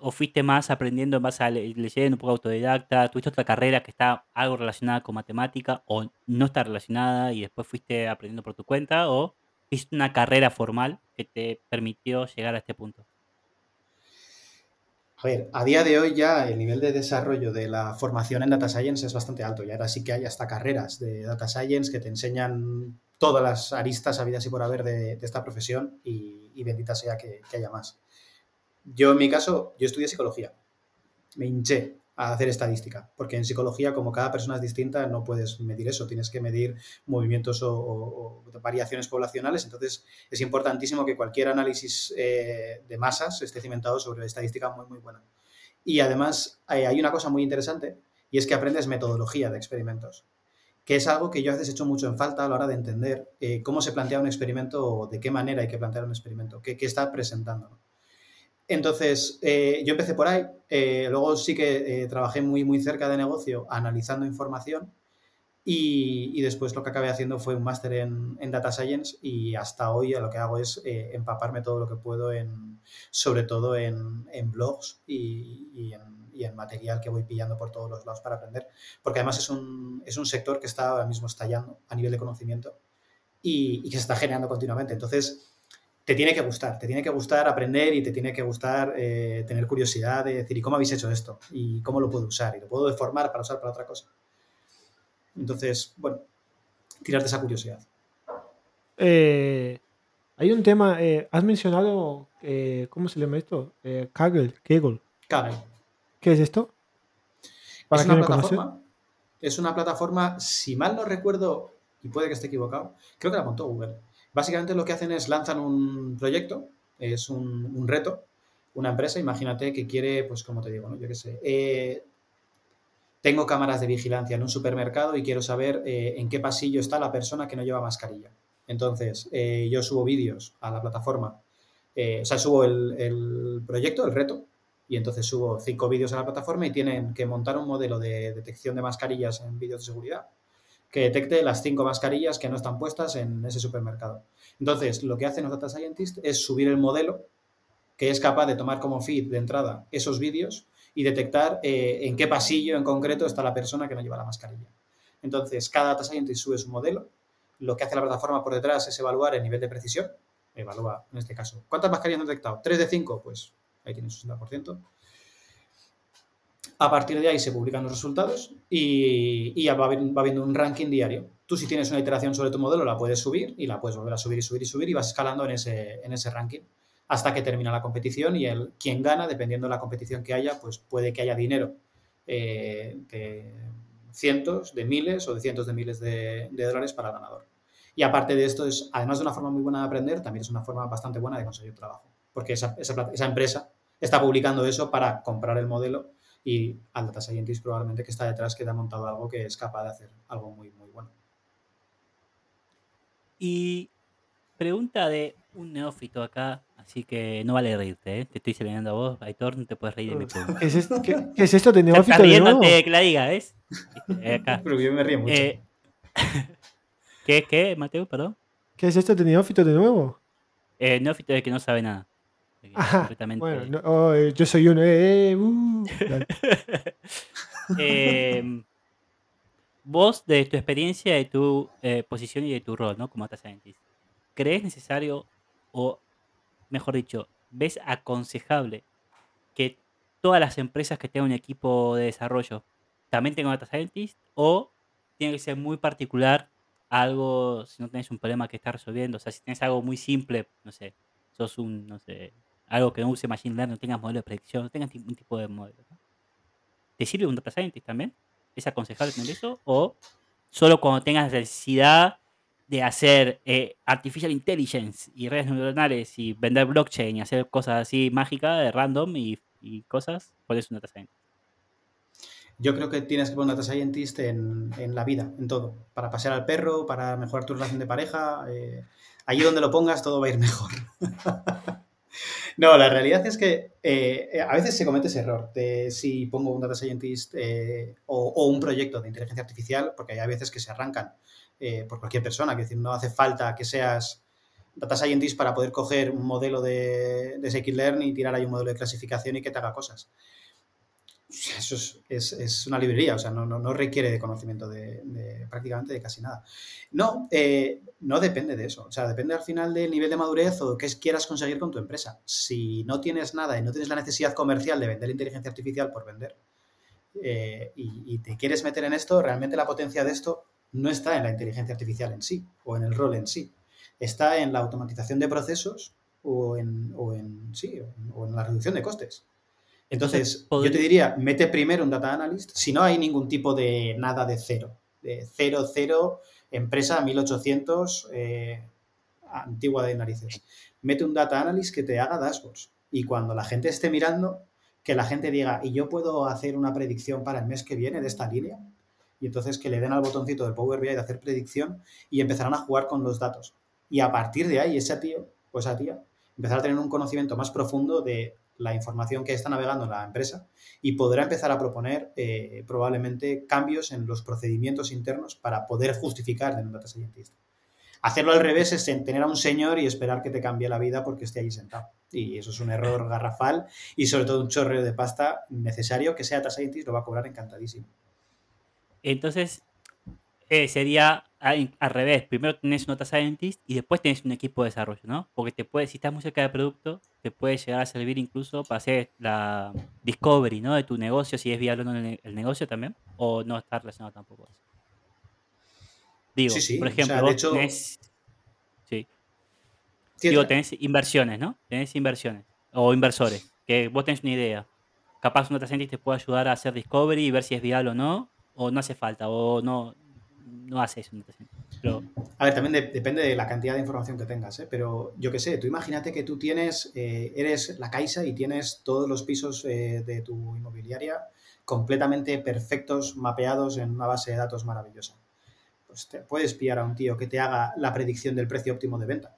o fuiste más aprendiendo más a leyendo un poco autodidacta? ¿Tuviste otra carrera que está algo relacionada con matemática o no está relacionada y después fuiste aprendiendo por tu cuenta? ¿O hiciste una carrera formal que te permitió llegar a este punto? A ver, a día de hoy ya el nivel de desarrollo de la formación en Data Science es bastante alto y ahora sí que hay hasta carreras de Data Science que te enseñan todas las aristas habidas y por haber de, esta profesión y, bendita sea que haya más. Yo en mi caso, yo estudié psicología. Me hinché a hacer estadística, porque en psicología, como cada persona es distinta, no puedes medir eso, tienes que medir movimientos o, variaciones poblacionales, entonces es importantísimo que cualquier análisis eh, de masas esté cimentado sobre estadística muy, muy buena. Y además eh, hay una cosa muy interesante y es que aprendes metodología de experimentos, que es algo que yo a veces mucho en falta a la hora de entender eh, cómo se plantea un experimento o de qué manera hay que plantear un experimento, qué, qué está presentando. Entonces, eh, yo empecé por ahí, luego sí que trabajé muy, muy cerca de negocio analizando información y, después lo que acabé haciendo fue un máster en, Data Science y hasta hoy lo que hago es eh, empaparme todo lo que puedo, en, sobre todo en, blogs y, en, material que voy pillando por todos los lados para aprender. Porque además es un, es un sector que está ahora mismo estallando a nivel de conocimiento y, que se está generando continuamente. Entonces, te tiene que gustar, te tiene que gustar aprender y te tiene que gustar eh, tener curiosidad de decir, ¿y cómo habéis hecho esto? ¿Y cómo lo puedo usar? ¿Y lo puedo deformar para usar para otra cosa? Entonces, bueno, tirarte esa curiosidad. Eh, hay un tema, eh, has mencionado, eh, ¿cómo se llama esto? Kaggle, Kaggle. Kaggle. ¿Qué es esto? es una plataforma. Es una plataforma, si mal no recuerdo, y puede que esté equivocado, creo que la montó Google. Básicamente lo que hacen es lanzan un proyecto, es un, reto, una empresa, imagínate que quiere, pues como te digo, ¿no? yo qué sé, tengo cámaras de vigilancia en un supermercado y quiero saber eh, en qué pasillo está la persona que no lleva mascarilla. Entonces, eh, yo subo vídeos a la plataforma, eh, o sea, subo el, proyecto, el reto, y entonces subo cinco vídeos a la plataforma y tienen que montar un modelo de detección de mascarillas en vídeos de seguridad que detecte las cinco mascarillas que no están puestas en ese supermercado. Entonces, lo que hacen los data scientists es subir el modelo que es capaz de tomar como feed de entrada esos vídeos y detectar eh, en qué pasillo en concreto está la persona que no lleva la mascarilla. Entonces, cada data scientist sube su modelo. Lo que hace la plataforma por detrás es evaluar el nivel de precisión. Evalúa, en este caso, ¿cuántas mascarillas han detectado? ¿3 de 5? Pues ahí tienes un 60%. A partir de ahí se publican los resultados y, va, va viendo un ranking diario. Tú si tienes una iteración sobre tu modelo la puedes subir y la puedes volver a subir y subir y subir y vas escalando en ese, en ese ranking hasta que termina la competición y el quien gana, dependiendo de la competición que haya, pues puede que haya dinero eh, de cientos, de miles o de cientos de miles de, dólares para el ganador. Y aparte de esto, es, además de una forma muy buena de aprender, también es una forma bastante buena de conseguir trabajo, porque esa, empresa está publicando eso para comprar el modelo y al data scientist probablemente que está detrás que te ha montado algo que es capaz de hacer algo muy, muy bueno. Y pregunta de un neófito acá, así que no vale reírte, ¿eh? Te estoy señalando a vos, Aitor, no te puedes reír de mi pregunta. ¿Qué es, esto, qué, es esto de neófito de nuevo? que la diga, ¿ves? [LAUGHS] Acá. Pero yo me río mucho. Eh, [LAUGHS] ¿Qué, qué, Mateo, perdón? ¿Qué es esto de neófito de nuevo? Eh, neófito es que no sabe nada. Ajá, [LAUGHS] bueno, oh, eh, yo soy uno. Eh, uh, eh, [LAUGHS] [LAUGHS] vos, de tu experiencia, de tu eh, posición y de tu rol, ¿no? Como data scientist, ¿crees necesario o, mejor dicho, ves aconsejable que todas las empresas que tengan un equipo de desarrollo también tengan data scientist o tiene que ser muy particular algo si no tenés un problema que estar resolviendo, o sea, si tienes algo muy simple, no sé, sos un, no sé, algo que no use machine learning, no tengas modelo de predicción, no tengas ningún tipo de modelo. ¿Te sirve un data scientist también? ¿Es aconsejable tener eso? ¿O solo cuando tengas necesidad de hacer eh, artificial intelligence y redes neuronales y vender blockchain y hacer cosas así mágicas, de random y, cosas, ¿cuál es un data scientist? Yo creo que tienes que poner un data scientist en, la vida, en todo. Para pasear al perro, para mejorar tu relación de pareja. Eh, allí donde lo pongas todo va a ir mejor. [LAUGHS] no, la realidad es que eh, a veces se comete ese error de si pongo un data scientist o, o, un proyecto de inteligencia artificial, porque hay veces que se arrancan eh, por cualquier persona. Que decir, no hace falta que seas data scientist para poder coger un modelo de, de y tirar ahí un modelo de clasificación y que te haga cosas. Eso es, una librería, o sea, no, requiere de conocimiento de, prácticamente de casi nada. No, eh, no depende de eso. O sea, depende al final del nivel de madurez o qué quieras conseguir con tu empresa. Si no tienes nada y no tienes la necesidad comercial de vender inteligencia artificial por vender eh, y, y, te quieres meter en esto, realmente la potencia de esto no está en la inteligencia artificial en sí o en el rol en sí. Está en la automatización de procesos o en, o en, sí, o en la reducción de costes. Entonces, yo te diría, mete primero un data analyst si no hay ningún tipo de nada de cero. De cero, cero, empresa 1800, eh, antigua de narices. Mete un data analyst que te haga dashboards. Y cuando la gente esté mirando, que la gente diga, ¿y yo puedo hacer una predicción para el mes que viene de esta línea? Y entonces que le den al botoncito del Power BI de hacer predicción y empezarán a jugar con los datos. Y a partir de ahí, ese tío o esa tía empezar a tener un conocimiento más profundo de la información que está navegando la empresa y podrá empezar a proponer eh, probablemente cambios en los procedimientos internos para poder justificar de un data scientist. Hacerlo al revés es tener a un señor y esperar que te cambie la vida porque esté allí sentado. Y eso es un error garrafal y sobre todo un chorreo de pasta necesario que sea data scientist lo va a cobrar encantadísimo. Entonces, eh, sería al, revés. Primero tenés un data scientist y después tenés un equipo de desarrollo, ¿no? Porque te puede, si estás muy cerca del producto, te puede llegar a servir incluso para hacer la discovery, ¿no? De tu negocio, si es viable o no el, negocio también, o no está relacionado tampoco a eso. Digo, por ejemplo, vos tenés. Sí. Digo, tenés inversiones, ¿no? Tenés inversiones. O inversores. Que vos tenés una idea. Capaz un data scientist te puede ayudar a hacer discovery y ver si es viable o no. O no hace falta. O no, no hace eso. A ver, también depende de la cantidad de información que tengas, ¿eh? pero yo qué sé, tú imagínate que tú tienes, eh, eres la Caixa y tienes todos los pisos eh, de tu inmobiliaria completamente perfectos, mapeados en una base de datos maravillosa. Pues te puedes pillar a un tío que te haga la predicción del precio óptimo de venta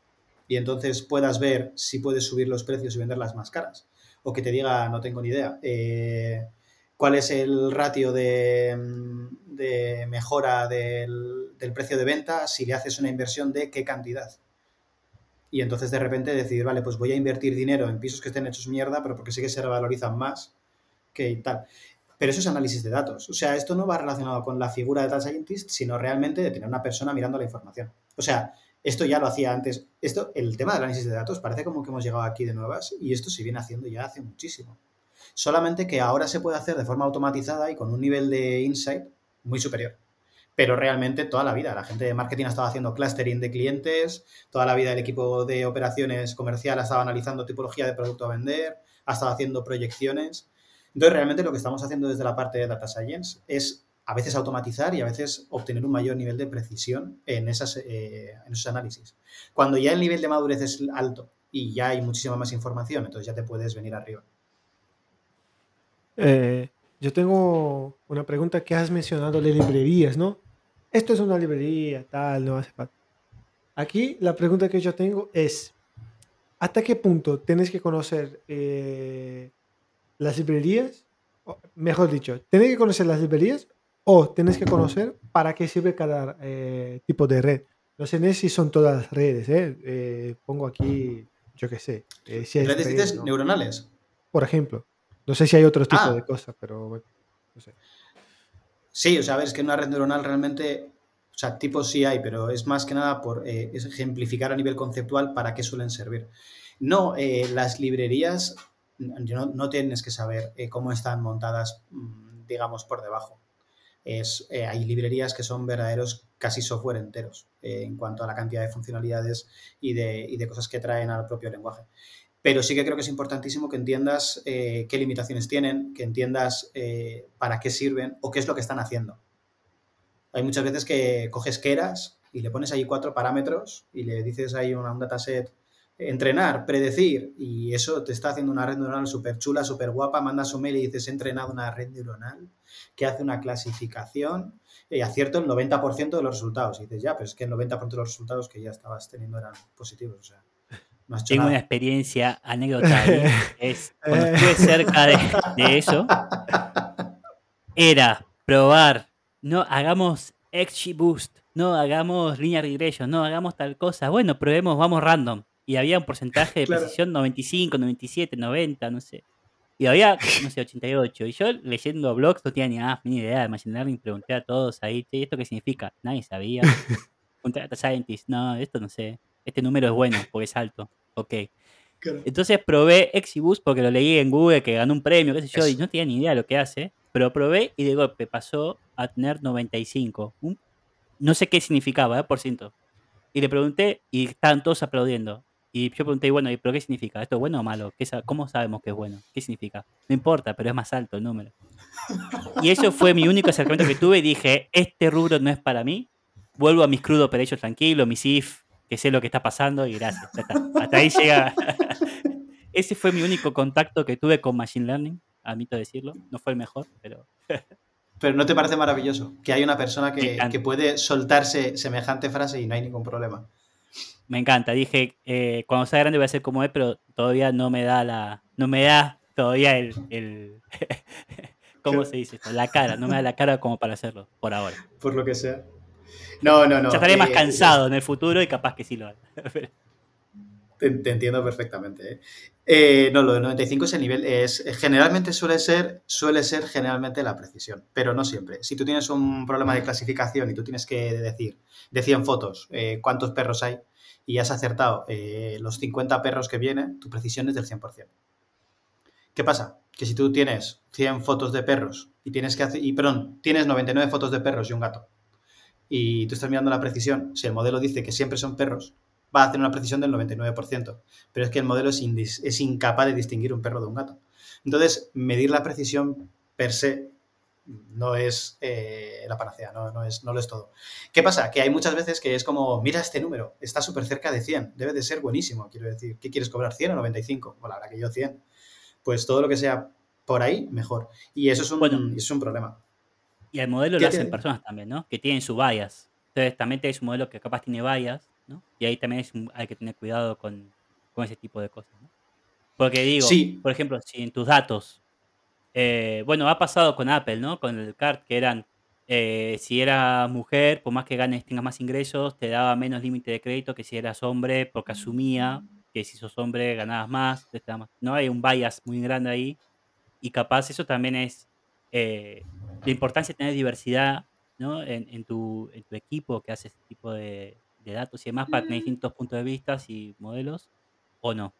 y entonces puedas ver si puedes subir los precios y venderlas más caras. O que te diga, no tengo ni idea, cuál es el ratio de, mejora del, precio de venta si le haces una inversión de qué cantidad. Y entonces de repente decidir, vale, pues voy a invertir dinero en pisos que estén hechos mierda, pero porque sé que se revalorizan más que tal. Pero eso es análisis de datos. O sea, esto no va relacionado con la figura de data scientist, sino realmente de tener una persona mirando la información. O sea, esto ya lo hacía antes. Esto, el tema del análisis de datos parece como que hemos llegado aquí de nuevas y esto se viene haciendo ya hace muchísimo solamente que ahora se puede hacer de forma automatizada y con un nivel de insight muy superior. Pero realmente toda la vida, la gente de marketing ha estado haciendo clustering de clientes, toda la vida el equipo de operaciones comercial ha estado analizando tipología de producto a vender, ha estado haciendo proyecciones. Entonces, realmente lo que estamos haciendo desde la parte de Data Science es a veces automatizar y a veces obtener un mayor nivel de precisión en, esas, eh, en esos análisis. Cuando ya el nivel de madurez es alto y ya hay muchísima más información, entonces ya te puedes venir arriba. Eh, yo tengo una pregunta que has mencionado de librerías, ¿no? Esto es una librería, tal, no hace falta. Aquí la pregunta que yo tengo es, ¿hasta qué punto tienes que conocer eh, las librerías? mejor dicho, ¿tienes que conocer las librerías o tienes que conocer para qué sirve cada eh, tipo de red? No sé si son todas las redes, ¿eh? pongo aquí, yo qué sé. si ¿Redes dices neuronales? Por ejemplo. No sé si hay otro tipo ah. de cosas, pero bueno, no sé. Sí, o sea, a ver, es que una red neuronal realmente, o sea, tipos sí hay, pero es más que nada por eh, ejemplificar a nivel conceptual para qué suelen servir. No, eh, las librerías no, no, tienes que saber eh, cómo están montadas, mm, digamos, por debajo. Es, hay librerías que son verdaderos casi software enteros en cuanto a la cantidad de funcionalidades y de, y de cosas que traen al propio lenguaje pero sí que creo que es importantísimo que entiendas eh, qué limitaciones tienen, que entiendas eh, para qué sirven o qué es lo que están haciendo. Hay muchas veces que coges Keras y le pones ahí cuatro parámetros y le dices ahí un dataset entrenar, predecir, y eso te está haciendo una red neuronal súper chula, súper guapa, mandas un mail y dices, he entrenado una red neuronal que hace una clasificación y acierto el 90% de los resultados. Y dices, ya, pero es que el 90% de los resultados que ya estabas teniendo eran positivos. O sea, tengo una experiencia, anécdota, [LAUGHS] es cuando estuve cerca de, eso, era probar, no hagamos XGBoost, no hagamos linear regression, no hagamos tal cosa, bueno, probemos, vamos random. Y había un porcentaje de [LAUGHS] precisión 95, 97, 90, no sé. Y había, no sé, 88. Y yo leyendo blogs no tenía ni, idea de Machine Learning, pregunté a todos ahí, ¿y esto qué significa? Nadie sabía. [LAUGHS] Un data scientist, no, esto no sé. Este número es bueno porque es alto. Ok. Entonces probé Exibus porque lo leí en Google que ganó un premio, qué sé yo, y no tenía ni idea de lo que hace. Pero probé y de golpe pasó a tener 95. no sé qué significaba, ¿eh? por ciento. Y le pregunté y estaban todos aplaudiendo. Y yo pregunté, bueno, ¿pero qué significa? ¿Esto es bueno o malo? ¿Cómo sabemos que es bueno? ¿Qué significa? No importa, pero es más alto el número. Y eso fue mi único acercamiento que tuve y dije, este rubro no es para mí. Vuelvo a mis crudos ellos tranquilo, mis if, que sé lo que está pasando y gracias. Hasta ahí llega. [LAUGHS] Ese fue mi único contacto que tuve con Machine Learning. admito decirlo. No fue el mejor, pero... [LAUGHS] Pero ¿no te parece maravilloso que hay una persona que, que puede soltarse semejante frase y no hay ningún problema? Me encanta. Dije, eh, cuando sea grande voy a ser como él, pero todavía no me da la... No me da todavía el... el [LAUGHS] ¿Cómo se dice esto? La cara. No me da la cara como para hacerlo, por ahora. Por lo que sea. No, no, no. Ya estaré más eh, cansado en el futuro y capaz que sí lo haga. [LAUGHS] te, entiendo perfectamente. ¿eh? Eh, no, lo de 95 es el nivel. Es, generalmente suele ser, suele ser generalmente la precisión, pero no siempre. Si tú tienes un problema de clasificación y tú tienes que decir de 100 fotos cuántos perros hay y has acertado los 50 perros que vienen, tu precisión es del 100%. ¿Qué pasa? Que si tú tienes 100 fotos de perros y tienes que hacer, y perdón, tienes 99 fotos de perros y un gato, y tú estás mirando la precisión, si el modelo dice que siempre son perros, va a tener una precisión del 99%, pero es que el modelo es, es incapaz de distinguir un perro de un gato. Entonces, medir la precisión per se no es eh, la panacea, no, es, no lo es todo. ¿Qué pasa? Que hay muchas veces que es como, mira este número, está súper cerca de 100, debe de ser buenísimo, quiero decir, ¿qué quieres cobrar? ¿100 o 95? Bueno, la verdad que yo 100. Pues todo lo que sea por ahí, mejor. Y eso es un, es un problema. Y el modelo lo hacen personas también, ¿no? Que tienen su bias. Entonces también es un modelo que capaz tiene bias, ¿no? Y ahí también hay que tener cuidado con, ese tipo de cosas, ¿no? Porque digo, por ejemplo, si en tus datos, eh, bueno, ha pasado con Apple, ¿no? Con el card que eran, eh, si eras mujer, por más que ganes, tengas más ingresos, te daba menos límite de crédito que si eras hombre, porque asumía que si sos hombre ganabas más, ¿no? Hay un bias muy grande ahí y capaz eso también es eh, la importancia de tener diversidad ¿no? en, tu, en tu equipo que hace este tipo de, datos y demás para tener distintos puntos de vista y modelos, o no.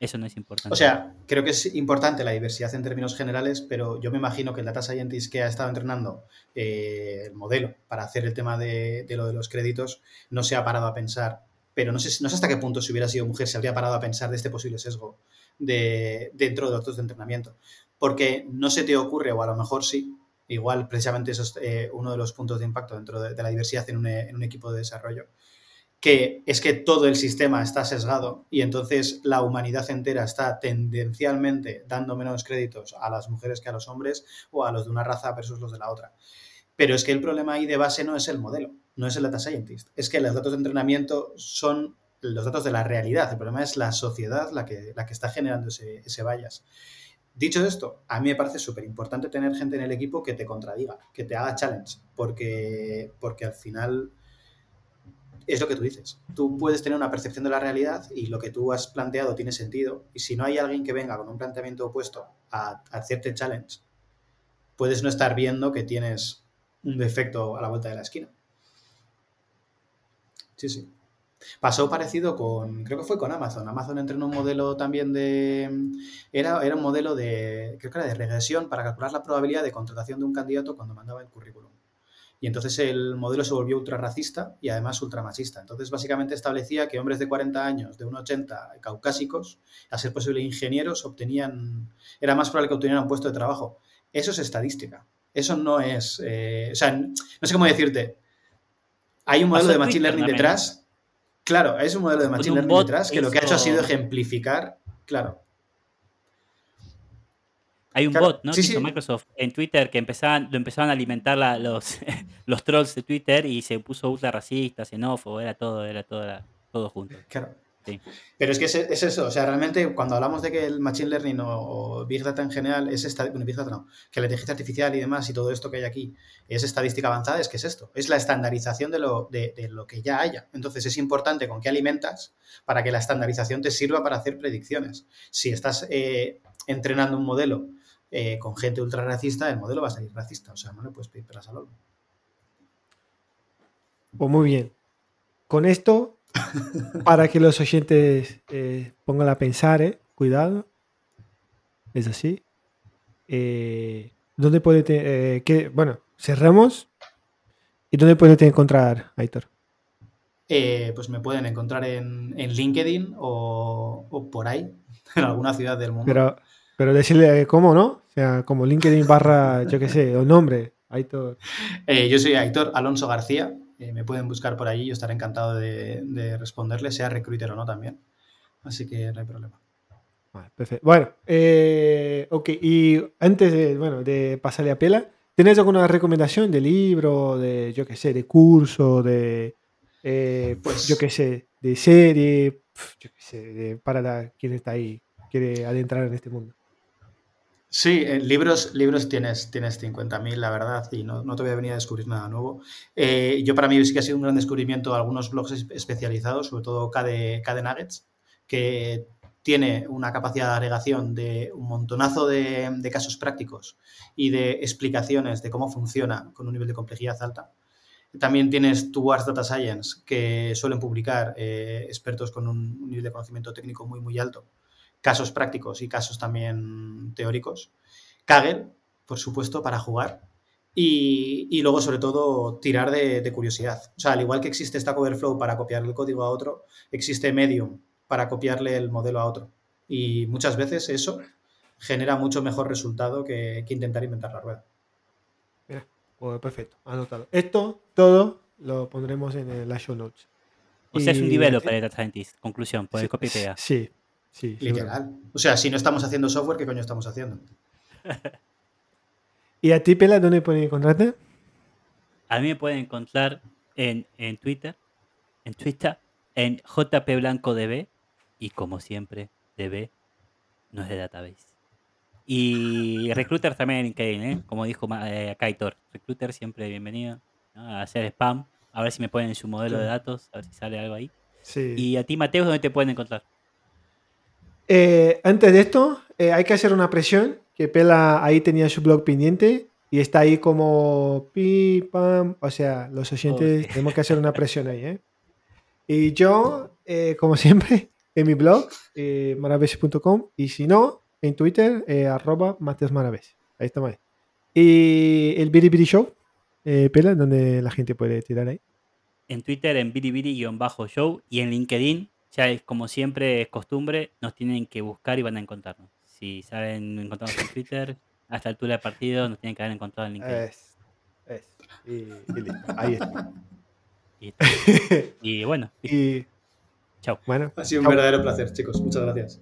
Eso no es importante. O sea, creo que es importante la diversidad en términos generales, pero yo me imagino que el data scientist que ha estado entrenando eh, el modelo para hacer el tema de, lo de los créditos no se ha parado a pensar, pero no sé, no sé hasta qué punto si hubiera sido mujer se habría parado a pensar de este posible sesgo de, dentro de los datos de entrenamiento. Porque no se te ocurre, o a lo mejor sí, Igual, precisamente eso es eh, uno de los puntos de impacto dentro de, la diversidad en un, equipo de desarrollo, que es que todo el sistema está sesgado y entonces la humanidad entera está tendencialmente dando menos créditos a las mujeres que a los hombres o a los de una raza versus los de la otra. Pero es que el problema ahí de base no es el modelo, no es el data scientist, es que los datos de entrenamiento son los datos de la realidad, el problema es la sociedad la que, la que está generando ese, ese bias. Dicho esto, a mí me parece súper importante tener gente en el equipo que te contradiga, que te haga challenge, porque, porque al final es lo que tú dices. Tú puedes tener una percepción de la realidad y lo que tú has planteado tiene sentido. Y si no hay alguien que venga con un planteamiento opuesto a, a hacerte challenge, puedes no estar viendo que tienes un defecto a la vuelta de la esquina. Sí, sí. Pasó parecido con, creo que fue con Amazon. Amazon entrenó un modelo también de, era, era un modelo de, creo que era de regresión para calcular la probabilidad de contratación de un candidato cuando mandaba el currículum. Y entonces el modelo se volvió ultra racista y además ultra machista. Entonces básicamente establecía que hombres de 40 años, de 1,80 caucásicos, a ser posible ingenieros, obtenían, era más probable que obtuvieran un puesto de trabajo. Eso es estadística. Eso no es, eh, o sea, no sé cómo decirte. Hay un modelo de machine learning detrás Claro, es un modelo de machine learning detrás que lo que ha hecho ha sido ejemplificar, claro. Hay un bot, ¿no? que hizo Microsoft en Twitter que empezaban, lo empezaban a alimentar los, [LAUGHS] los trolls de Twitter y se puso ultra racista, xenófobo, era todo, era todo, todo junto. Claro. Pero es que es, eso, o sea, realmente cuando hablamos de que el Machine Learning o, Big Data en general es bueno, Big Data no, que la inteligencia artificial y demás y todo esto que hay aquí es estadística avanzada, es que es esto, es la estandarización de lo, de, lo que ya haya. Entonces es importante con qué alimentas para que la estandarización te sirva para hacer predicciones. Si estás eh, entrenando un modelo eh, con gente ultra racista, el modelo va a salir racista, o sea, no le puedes pedir peras al Pues muy bien. Con esto para que los oyentes eh, pongan a pensar, eh, cuidado. Es así. Eh, ¿Dónde puede eh, que, bueno, cerramos. ¿Y dónde puede encontrar, Aitor? pues me pueden encontrar en, LinkedIn o, por ahí, [LAUGHS] en alguna ciudad del mundo. Pero, pero decirle cómo, ¿no? O sea, como LinkedIn barra, yo qué sé, o nombre, Aitor. [LAUGHS] yo soy Aitor Alonso García, eh, me pueden buscar por allí, yo estaré encantado de, responderle, sea recruiter o no también. Así que no hay problema. Vale, perfecto. Bueno, eh, ok. Y antes de, bueno, de pasarle a Pela, ¿tenés alguna recomendación de libro, de, yo qué sé, de curso, de, eh, Pues- yo qué sé, de serie, yo qué sé, de- para la, quien está ahí, quiere adentrar en este mundo? Sí, libros, libros tienes, tienes 50.000, la verdad, y no, no te voy a venir a descubrir nada nuevo. Eh, yo para mí sí que ha sido un gran descubrimiento algunos blogs es- especializados, sobre todo KD, Nuggets, que tiene una capacidad de agregación de un montonazo de, casos prácticos y de explicaciones de cómo funciona con un nivel de complejidad alta. También tienes Towards Data Science, que suelen publicar eh, expertos con un nivel de conocimiento técnico muy, muy alto casos prácticos y casos también teóricos. Kaggle, por supuesto, para jugar. Y, y luego, sobre todo, tirar de, de curiosidad. O sea, al igual que existe Stack Overflow para copiar el código a otro, existe Medium para copiarle el modelo a otro. Y muchas veces eso genera mucho mejor resultado que, que intentar inventar la rueda. Mira, pues perfecto, anotado. Esto, todo, lo pondremos en el- show notes. O sea, es un developer el data scientist. Conclusión, por el copy pega. Sí, sí. Literal. O sea, si no estamos haciendo software, ¿qué coño estamos haciendo? [LAUGHS] ¿Y a ti, Pela, dónde pueden encontrarte? A mí me pueden encontrar en, en Twitter, en Twitter, en jpblancodb y como siempre, DB no es de database. Y Recruiter también en LinkedIn, ¿eh? como dijo eh, Kaitor. Recruiter siempre bienvenido ¿no? a hacer spam, a ver si me ponen su modelo de datos, a ver si sale algo ahí. Sí. Y a ti, Mateo, ¿dónde te pueden encontrar? Eh, antes de esto, eh, hay que hacer una presión, que Pela ahí tenía su blog pendiente y está ahí como pi, pam, o sea, los oyentes tenemos que hacer una presión ahí, ¿eh? Y yo, eh, como siempre, [LAUGHS] en mi blog, eh, maraves.com y si no, en Twitter, arroba Mateos Maraves. Ahí estamos ahí. Y el Biribiri Show, Pela, donde la gente puede tirar ahí. En Twitter, en biribiri-show y en LinkedIn, ya es como siempre es costumbre, nos tienen que buscar y van a encontrarnos. Si saben encontrarnos en Twitter, a esta altura del partido nos tienen que haber encontrado en LinkedIn. Es, es. Y, y listo. Ahí está. [LAUGHS] Y, está. [LAUGHS] Y bueno. Y chao. bueno, Ha sido un verdadero placer, chicos. Muchas gracias.